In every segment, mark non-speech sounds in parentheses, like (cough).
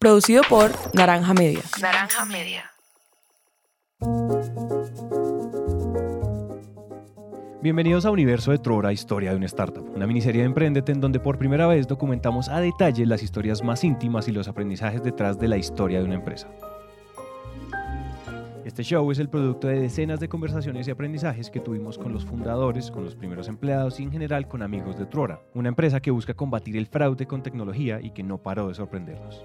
Producido por Naranja Media. Naranja Media. Bienvenidos a Universo de Trora, Historia de una Startup, una miniserie de Emprendete en donde por primera vez documentamos a detalle las historias más íntimas y los aprendizajes detrás de la historia de una empresa. Este show es el producto de decenas de conversaciones y aprendizajes que tuvimos con los fundadores, con los primeros empleados y en general con amigos de Trora, una empresa que busca combatir el fraude con tecnología y que no paró de sorprendernos.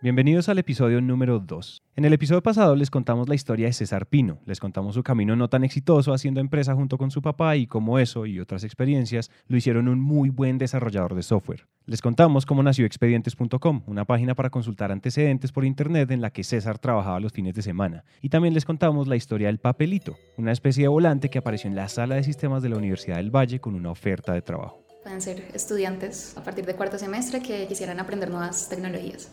Bienvenidos al episodio número 2. En el episodio pasado les contamos la historia de César Pino, les contamos su camino no tan exitoso haciendo empresa junto con su papá y cómo eso y otras experiencias lo hicieron un muy buen desarrollador de software. Les contamos cómo nació expedientes.com, una página para consultar antecedentes por internet en la que César trabajaba los fines de semana. Y también les contamos la historia del papelito, una especie de volante que apareció en la sala de sistemas de la Universidad del Valle con una oferta de trabajo. Pueden ser estudiantes a partir de cuarto semestre que quisieran aprender nuevas tecnologías.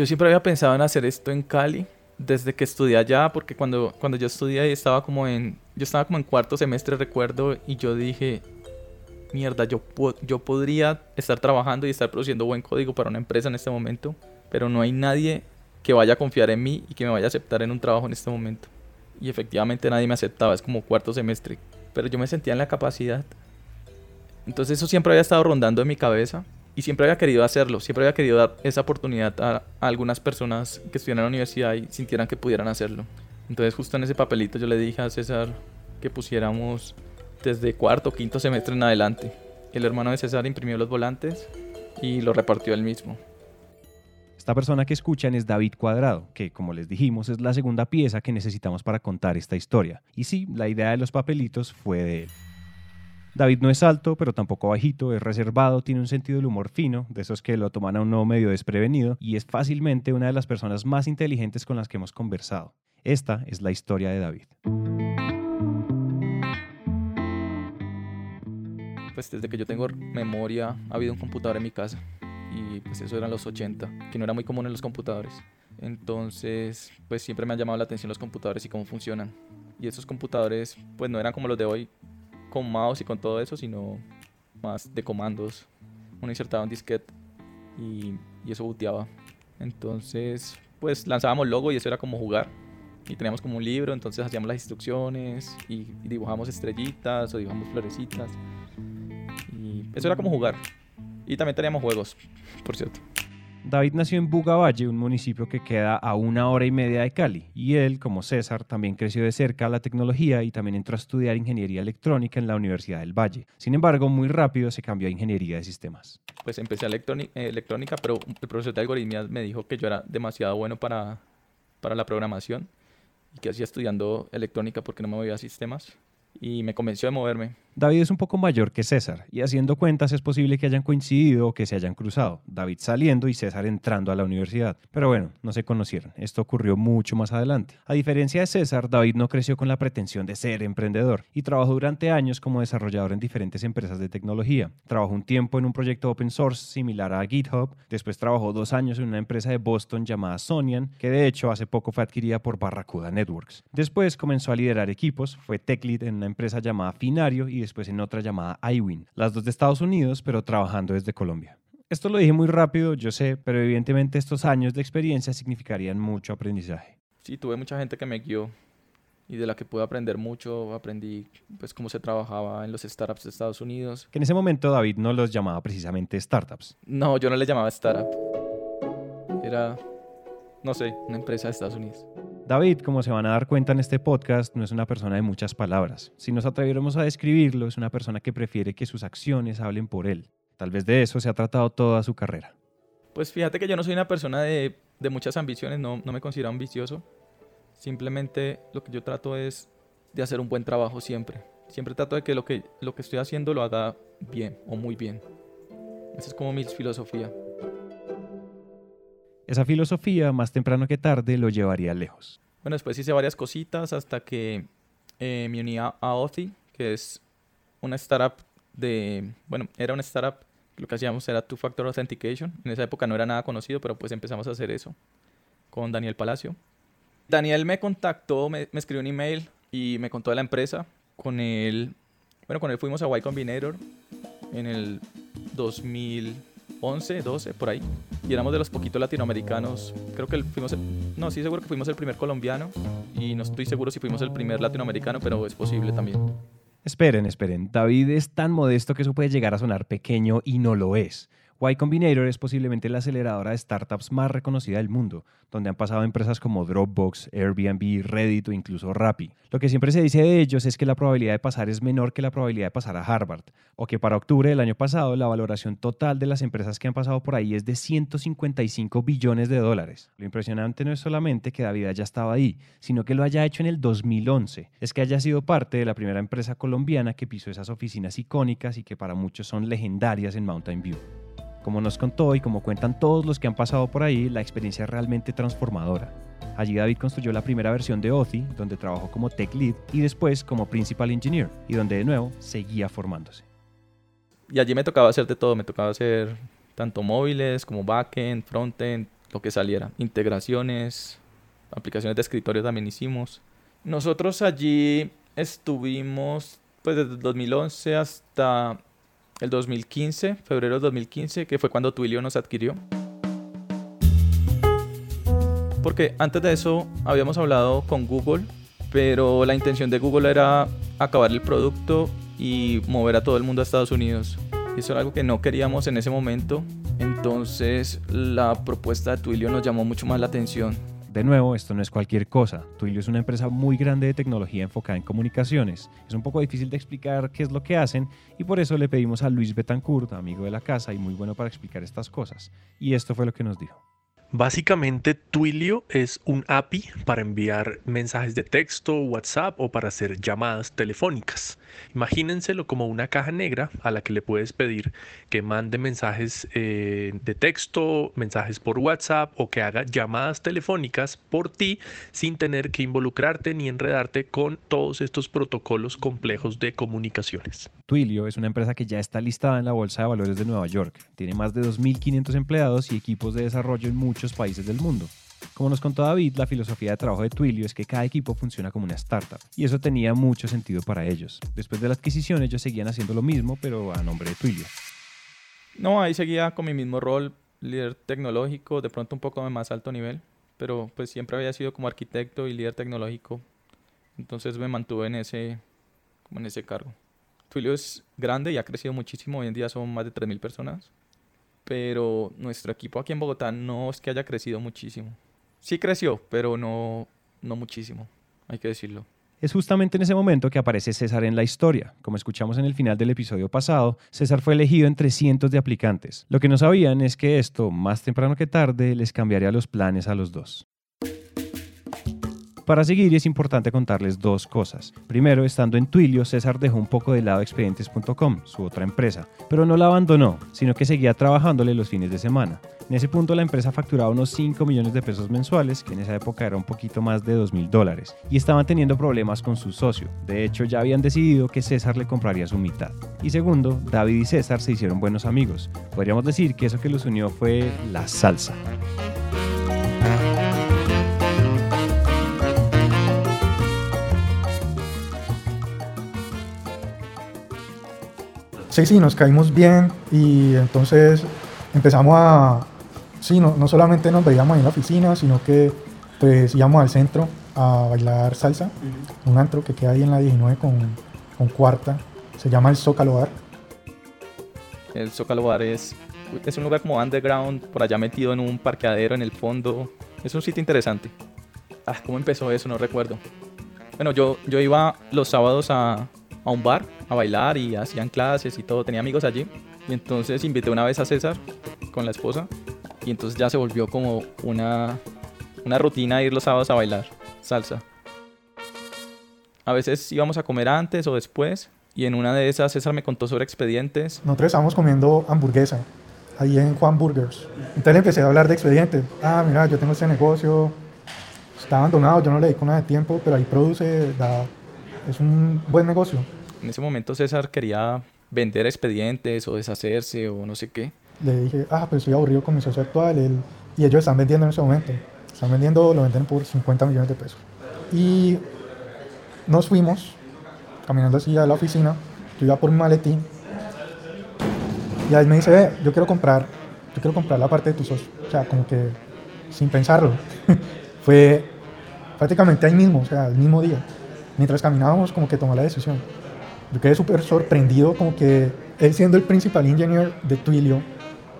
Yo siempre había pensado en hacer esto en Cali desde que estudié allá, porque cuando, cuando yo estudié estaba como en, yo estaba como en cuarto semestre, recuerdo, y yo dije, mierda, yo, yo podría estar trabajando y estar produciendo buen código para una empresa en este momento, pero no hay nadie que vaya a confiar en mí y que me vaya a aceptar en un trabajo en este momento. Y efectivamente nadie me aceptaba, es como cuarto semestre, pero yo me sentía en la capacidad. Entonces eso siempre había estado rondando en mi cabeza y siempre había querido hacerlo, siempre había querido dar esa oportunidad a, algunas personas que estuvieran en la universidad y sintieran que pudieran hacerlo. Entonces justo en ese papelito yo le dije a César que pusiéramos desde cuarto, quinto semestre en adelante. El hermano de César imprimió los volantes y lo repartió él mismo. Esta persona que escuchan es David Cuadrado, que como les dijimos es la segunda pieza que necesitamos para contar esta historia. Y sí, la idea de los papelitos fue de él. David no es alto, pero tampoco bajito, es reservado, tiene un sentido del humor fino, de esos que lo toman a un nuevo medio desprevenido, y es fácilmente una de las personas más inteligentes con las que hemos conversado. Esta es la historia de David. Pues desde que yo tengo memoria ha habido un computador en mi casa y pues eso eran los 80, que no era muy común en los computadores. Entonces, pues siempre me han llamado la atención los computadores y cómo funcionan. Y esos computadores pues no eran como los de hoy, con mouse y con todo eso, sino más de comandos. Uno insertaba un disquete y, eso booteaba. Entonces, pues lanzábamos logo y eso era como jugar. Y teníamos como un libro, entonces hacíamos las instrucciones y, y dibujamos estrellitas o dibujamos florecitas. Y eso era como jugar. Y también teníamos juegos, por cierto. David nació en Bugavalle, un municipio que queda a una hora y media de Cali, y él, como César, también creció de cerca la tecnología y también entró a estudiar ingeniería electrónica en la Universidad del Valle. Sin embargo, muy rápido se cambió a ingeniería de sistemas. Pues empecé a electrónica, pero el profesor de algoritmia me dijo que yo era demasiado bueno para, para la programación y que hacía estudiando electrónica porque no me movía a sistemas y me convenció de moverme. David es un poco mayor que César y haciendo cuentas es posible que hayan coincidido o que se hayan cruzado, David saliendo y César entrando a la universidad. Pero bueno, no se conocieron, esto ocurrió mucho más adelante. A diferencia de César, David no creció con la pretensión de ser emprendedor y trabajó durante años como desarrollador en diferentes empresas de tecnología. Trabajó un tiempo en un proyecto open source similar a GitHub, después trabajó dos años en una empresa de Boston llamada Sonian, que de hecho hace poco fue adquirida por Barracuda Networks. Después comenzó a liderar equipos, fue tech lead en una empresa llamada Finario y después en otra llamada iWin, las dos de Estados Unidos, pero trabajando desde Colombia. Esto lo dije muy rápido, yo sé, pero evidentemente estos años de experiencia significarían mucho aprendizaje. Sí, tuve mucha gente que me guió y de la que pude aprender mucho. Aprendí pues cómo se trabajaba en los startups de Estados Unidos. Que en ese momento David no los llamaba precisamente startups. No, yo no les llamaba startup. Era, no sé, una empresa de Estados Unidos. David, como se van a dar cuenta en este podcast, no es una persona de muchas palabras. Si nos atreviéramos a describirlo, es una persona que prefiere que sus acciones hablen por él. Tal vez de eso se ha tratado toda su carrera. Pues fíjate que yo no soy una persona de, muchas ambiciones, no, no me considero ambicioso. Simplemente lo que yo trato es de hacer un buen trabajo siempre. Siempre trato de que lo que, lo que estoy haciendo lo haga bien o muy bien. Esa es como mi filosofía. Esa filosofía, más temprano que tarde, lo llevaría lejos. Bueno, después hice varias cositas hasta que eh, me uní a Authy, que es una startup de, bueno, era una startup, lo que hacíamos era Two-Factor Authentication. En esa época no era nada conocido, pero pues empezamos a hacer eso con Daniel Palacio. Daniel me contactó, me, me escribió un email y me contó de la empresa. Con él, bueno, con él fuimos a Y Combinator en el 2000 11, 12, por ahí. Y éramos de los poquitos latinoamericanos. Creo que fuimos, el, no, sí seguro que fuimos el primer colombiano y no estoy seguro si fuimos el primer latinoamericano, pero es posible también. Esperen, esperen. David es tan modesto que eso puede llegar a sonar pequeño y no lo es. Y Combinator es posiblemente la aceleradora de startups más reconocida del mundo, donde han pasado empresas como Dropbox, Airbnb, Reddit o incluso Rappi. Lo que siempre se dice de ellos es que la probabilidad de pasar es menor que la probabilidad de pasar a Harvard, o que para octubre del año pasado la valoración total de las empresas que han pasado por ahí es de 155 billones de dólares. Lo impresionante no es solamente que David haya estado ahí, sino que lo haya hecho en el 2011. Es que haya sido parte de la primera empresa colombiana que pisó esas oficinas icónicas y que para muchos son legendarias en Mountain View. Como nos contó y como cuentan todos los que han pasado por ahí, la experiencia es realmente transformadora. Allí David construyó la primera versión de Authy, donde trabajó como tech lead y después como principal engineer, y donde de nuevo seguía formándose. Y allí me tocaba hacer de todo, me tocaba hacer tanto móviles como backend, frontend, lo que saliera, integraciones, aplicaciones de escritorio también hicimos. Nosotros allí estuvimos pues desde 2011 hasta el 2015, febrero de 2015, que fue cuando Twilio nos adquirió. Porque antes de eso habíamos hablado con Google, pero la intención de Google era acabar el producto y mover a todo el mundo a Estados Unidos. Eso era algo que no queríamos en ese momento. Entonces la propuesta de Twilio nos llamó mucho más la atención. De nuevo, esto no es cualquier cosa. Twilio es una empresa muy grande de tecnología enfocada en comunicaciones. Es un poco difícil de explicar qué es lo que hacen y por eso le pedimos a Luis Betancourt, amigo de la casa y muy bueno para explicar estas cosas. Y esto fue lo que nos dijo. Básicamente, Twilio es un API para enviar mensajes de texto, WhatsApp o para hacer llamadas telefónicas. Imagínenselo como una caja negra a la que le puedes pedir que mande mensajes eh, de texto, mensajes por WhatsApp o que haga llamadas telefónicas por ti sin tener que involucrarte ni enredarte con todos estos protocolos complejos de comunicaciones. Twilio es una empresa que ya está listada en la Bolsa de Valores de Nueva York. Tiene más de 2.500 empleados y equipos de desarrollo en muchos países del mundo. Como nos contó David, la filosofía de trabajo de Twilio es que cada equipo funciona como una startup, y eso tenía mucho sentido para ellos. Después de la adquisición, ellos seguían haciendo lo mismo, pero a nombre de Twilio. No, ahí seguía con mi mismo rol, líder tecnológico, de pronto un poco de más alto nivel, pero pues siempre había sido como arquitecto y líder tecnológico, entonces me mantuve en ese, como en ese cargo. Twilio es grande y ha crecido muchísimo, hoy en día son más de 3.000 personas pero nuestro equipo aquí en Bogotá no es que haya crecido muchísimo. Sí creció, pero no, no muchísimo, hay que decirlo. Es justamente en ese momento que aparece César en la historia. Como escuchamos en el final del episodio pasado, César fue elegido entre cientos de aplicantes. Lo que no sabían es que esto, más temprano que tarde, les cambiaría los planes a los dos. Para seguir es importante contarles dos cosas. Primero, estando en Twilio, César dejó un poco de lado expedientes.com, su otra empresa, pero no la abandonó, sino que seguía trabajándole los fines de semana. En ese punto la empresa facturaba unos 5 millones de pesos mensuales, que en esa época era un poquito más de 2 mil dólares, y estaban teniendo problemas con su socio. De hecho, ya habían decidido que César le compraría su mitad. Y segundo, David y César se hicieron buenos amigos. Podríamos decir que eso que los unió fue la salsa. Sí, sí, nos caímos bien y entonces empezamos a, sí, no, no solamente nos veíamos en la oficina, sino que pues íbamos al centro a bailar salsa, un antro que queda ahí en la 19 con, con cuarta, se llama el Zócalo Bar. El Zócalo Bar es, es un lugar como underground, por allá metido en un parqueadero en el fondo. Es un sitio interesante. Ah, ¿cómo empezó eso? No recuerdo. Bueno, yo, yo iba los sábados a, a un bar a bailar y hacían clases y todo. Tenía amigos allí. Y entonces invité una vez a César con la esposa. Y entonces ya se volvió como una, una rutina ir los sábados a bailar salsa. A veces íbamos a comer antes o después. Y en una de esas César me contó sobre expedientes. Nosotros estábamos comiendo hamburguesa ahí en Juan Burgers. Entonces le empecé a hablar de expedientes. Ah, mira, yo tengo este negocio. Está abandonado, yo no le dedico nada de tiempo, pero ahí produce, da, es un buen negocio. En ese momento César quería vender expedientes o deshacerse o no sé qué. Le dije, ah, pues estoy aburrido con mi socio actual él, y ellos están vendiendo en ese momento. Están vendiendo, lo venden por 50 millones de pesos. Y nos fuimos caminando así a la oficina. Yo iba por un maletín. Y ahí me dice, yo quiero comprar yo quiero comprar la parte de tu socio. O sea, como que sin pensarlo. (laughs) Fue prácticamente ahí mismo, o sea, el mismo día. Mientras caminábamos, como que tomó la decisión. Yo quedé súper sorprendido, como que él siendo el principal ingeniero de Twilio,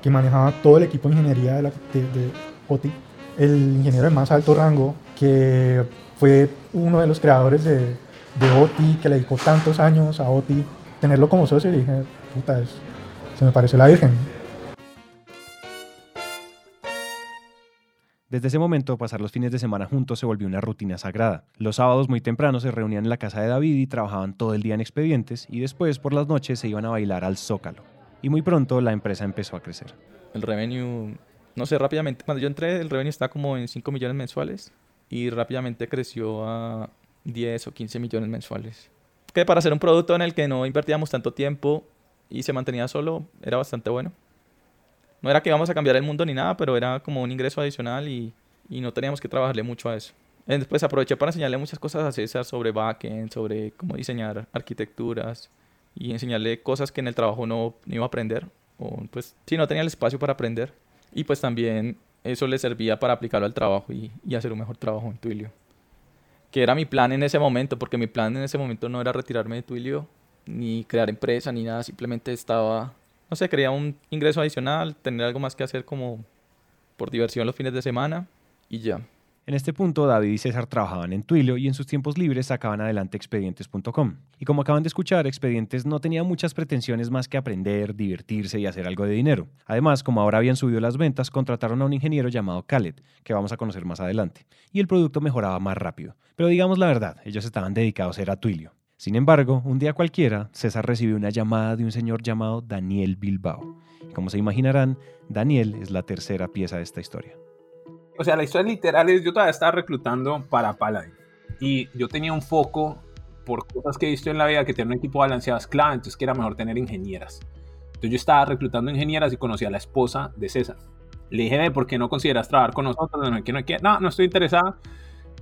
que manejaba todo el equipo de ingeniería de, OTI, el ingeniero de más alto rango, que fue uno de los creadores de, OTI, que le dedicó tantos años a OTI, tenerlo como socio, y dije, puta, se me pareció la Virgen. Desde ese momento, pasar los fines de semana juntos se volvió una rutina sagrada. Los sábados muy temprano se reunían en la casa de David y trabajaban todo el día en expedientes y después por las noches se iban a bailar al Zócalo. Y muy pronto la empresa empezó a crecer. El revenue, no sé, rápidamente, cuando yo entré el revenue estaba como en 5 millones mensuales y rápidamente creció a 10 o 15 millones mensuales. Que para hacer un producto en el que no invertíamos tanto tiempo y se mantenía solo, era bastante bueno. No era que íbamos a cambiar el mundo ni nada, pero era como un ingreso adicional y, y no teníamos que trabajarle mucho a eso. Después aproveché para enseñarle muchas cosas a César sobre backend, sobre cómo diseñar arquitecturas y enseñarle cosas que en el trabajo no, no iba a aprender. O pues sí, no tenía el espacio para aprender. Y pues también eso le servía para aplicarlo al trabajo y, y hacer un mejor trabajo en Twilio. Que era mi plan en ese momento, porque mi plan en ese momento no era retirarme de Twilio, ni crear empresa, ni nada. Simplemente estaba no sé, quería un ingreso adicional, tener algo más que hacer como por diversión los fines de semana y ya. En este punto, David y César trabajaban en Twilio y en sus tiempos libres sacaban adelante expedientes.com. Y como acaban de escuchar, Expedientes no tenía muchas pretensiones más que aprender, divertirse y hacer algo de dinero. Además, como ahora habían subido las ventas, contrataron a un ingeniero llamado Khaled, que vamos a conocer más adelante. Y el producto mejoraba más rápido. Pero digamos la verdad, ellos estaban dedicados a Twilio. Sin embargo, un día cualquiera, César recibió una llamada de un señor llamado Daniel Bilbao. Y como se imaginarán, Daniel es la tercera pieza de esta historia. O sea, la historia literal es, yo todavía estaba reclutando para Paladin. Y yo tenía un foco por cosas que he visto en la vida, que tener un equipo balanceado es clave, entonces que era mejor tener ingenieras. Entonces yo estaba reclutando ingenieras y conocí a la esposa de César. Le dije, ¿por qué no consideras trabajar con nosotros? No, no, no, no estoy interesada.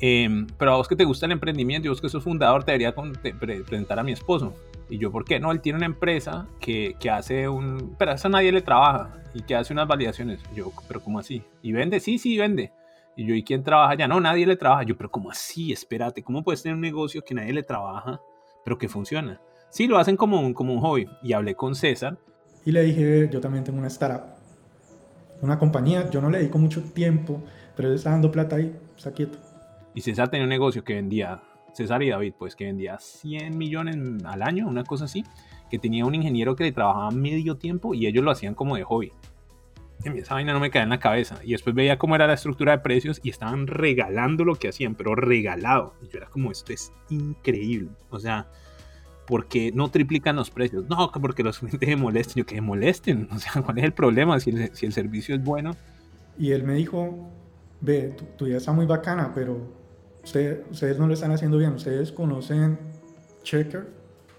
Eh, pero a vos que te gusta el emprendimiento y vos que sos fundador, te debería presentar a mi esposo. Y yo, ¿por qué? No, él tiene una empresa que, que hace un... Pero a esa nadie le trabaja y que hace unas validaciones. Yo, ¿pero cómo así? ¿Y vende? Sí, sí, vende. Y yo, ¿y quién trabaja ya? No, nadie le trabaja. Yo, ¿pero cómo así? Espérate, ¿cómo puedes tener un negocio que nadie le trabaja, pero que funciona? Sí, lo hacen como un, como un hobby. Y hablé con César. Y le dije, yo también tengo una startup, una compañía, yo no le dedico mucho tiempo, pero él está dando plata ahí, está quieto. Y César tenía un negocio que vendía, César y David, pues que vendía 100 millones al año, una cosa así, que tenía un ingeniero que le trabajaba medio tiempo y ellos lo hacían como de hobby. Y esa vaina no me caía en la cabeza. Y después veía cómo era la estructura de precios y estaban regalando lo que hacían, pero regalado. Y yo era como, esto es increíble. O sea, ¿por qué no triplican los precios? No, que porque los clientes se molesten. Yo que se molesten. (laughs) O sea, ¿cuál es el problema si el, si el servicio es bueno? Y él me dijo, ve, tu, tu idea está muy bacana, pero usted- ustedes no lo están haciendo bien. Ustedes conocen Checker.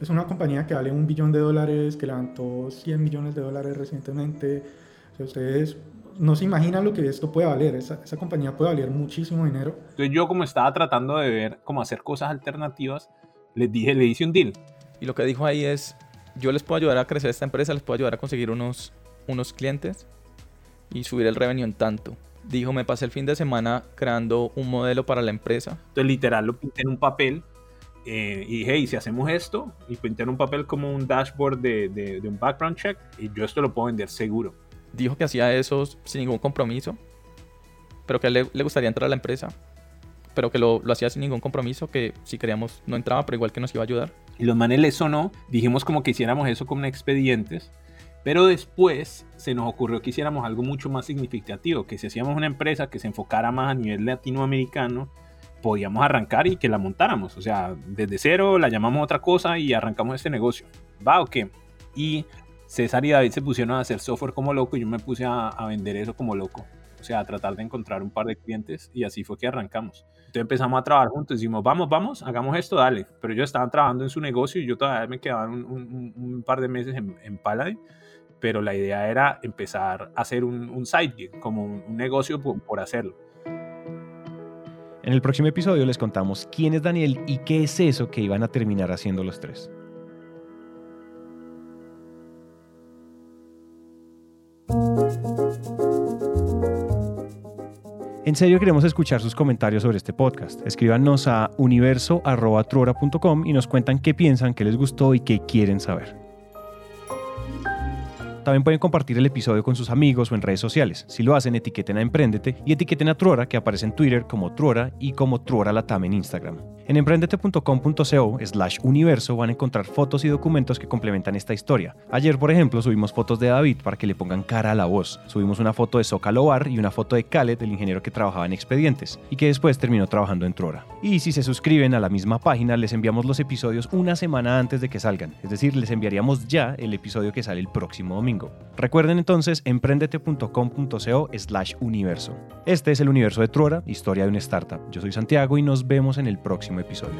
Es una compañía que vale un billón de dólares, que levantó 100 millones de dólares recientemente. O sea, ustedes no se imaginan lo que esto puede valer. Esa, esa compañía puede valer muchísimo dinero. Entonces yo como estaba tratando de ver cómo hacer cosas alternativas, les dije, le hice un deal. Y lo que dijo ahí es, yo les puedo ayudar a crecer esta empresa, les puedo ayudar a conseguir unos, unos clientes y subir el revenue en tanto. Dijo, me pasé el fin de semana creando un modelo para la empresa. Entonces literal lo pinté en un papel eh, y dije, hey, si hacemos esto, y pinté en un papel como un dashboard de, de- de un background check, y yo esto lo puedo vender seguro. Dijo que hacía eso sin ningún compromiso, pero que a él le, le gustaría entrar a la empresa, pero que lo, lo hacía sin ningún compromiso, que si queríamos no entraba, pero igual que nos iba a ayudar. Y los manes les sonó, dijimos como que hiciéramos eso con expedientes, pero después se nos ocurrió que hiciéramos algo mucho más significativo, que si hacíamos una empresa que se enfocara más a nivel latinoamericano, podíamos arrancar y que la montáramos, o sea, desde cero la llamamos otra cosa y arrancamos este negocio. ¿Va o qué? Y César y David se pusieron a hacer software como loco y yo me puse a, a vender eso como loco. O sea, a tratar de encontrar un par de clientes y así fue que arrancamos. Entonces empezamos a trabajar juntos, decimos, vamos, vamos, hagamos esto, dale. Pero ellos estaban trabajando en su negocio y yo todavía me quedaba un- un- un par de meses en, en Paladin. Pero la idea era empezar a hacer un, un side gig, como un, negocio por, por hacerlo. En el próximo episodio les contamos quién es Daniel y qué es eso que iban a terminar haciendo los tres. En serio queremos escuchar sus comentarios sobre este podcast. Escríbanos a universo.truora.com y nos cuentan qué piensan, qué les gustó y qué quieren saber. También pueden compartir el episodio con sus amigos o en redes sociales. Si lo hacen, etiqueten a Emprendete y etiqueten a Truora, que aparece en Twitter como Truora y como Truora Latam en Instagram. En emprendete.com.co slash universo van a encontrar fotos y documentos que complementan esta historia. Ayer, por ejemplo, subimos fotos de David para que le pongan cara a la voz. Subimos una foto de Zócalo Bar y una foto de Khaled, el ingeniero que trabajaba en Expedientes y que después terminó trabajando en Truora. Y si se suscriben a la misma página, les enviamos los episodios una semana antes de que salgan. Es decir, les enviaríamos ya el episodio que sale el próximo domingo. Recuerden entonces emprendete.com.co slash universo. Este es el universo de Truora, historia de una startup. Yo soy Santiago y nos vemos en el próximo episodio.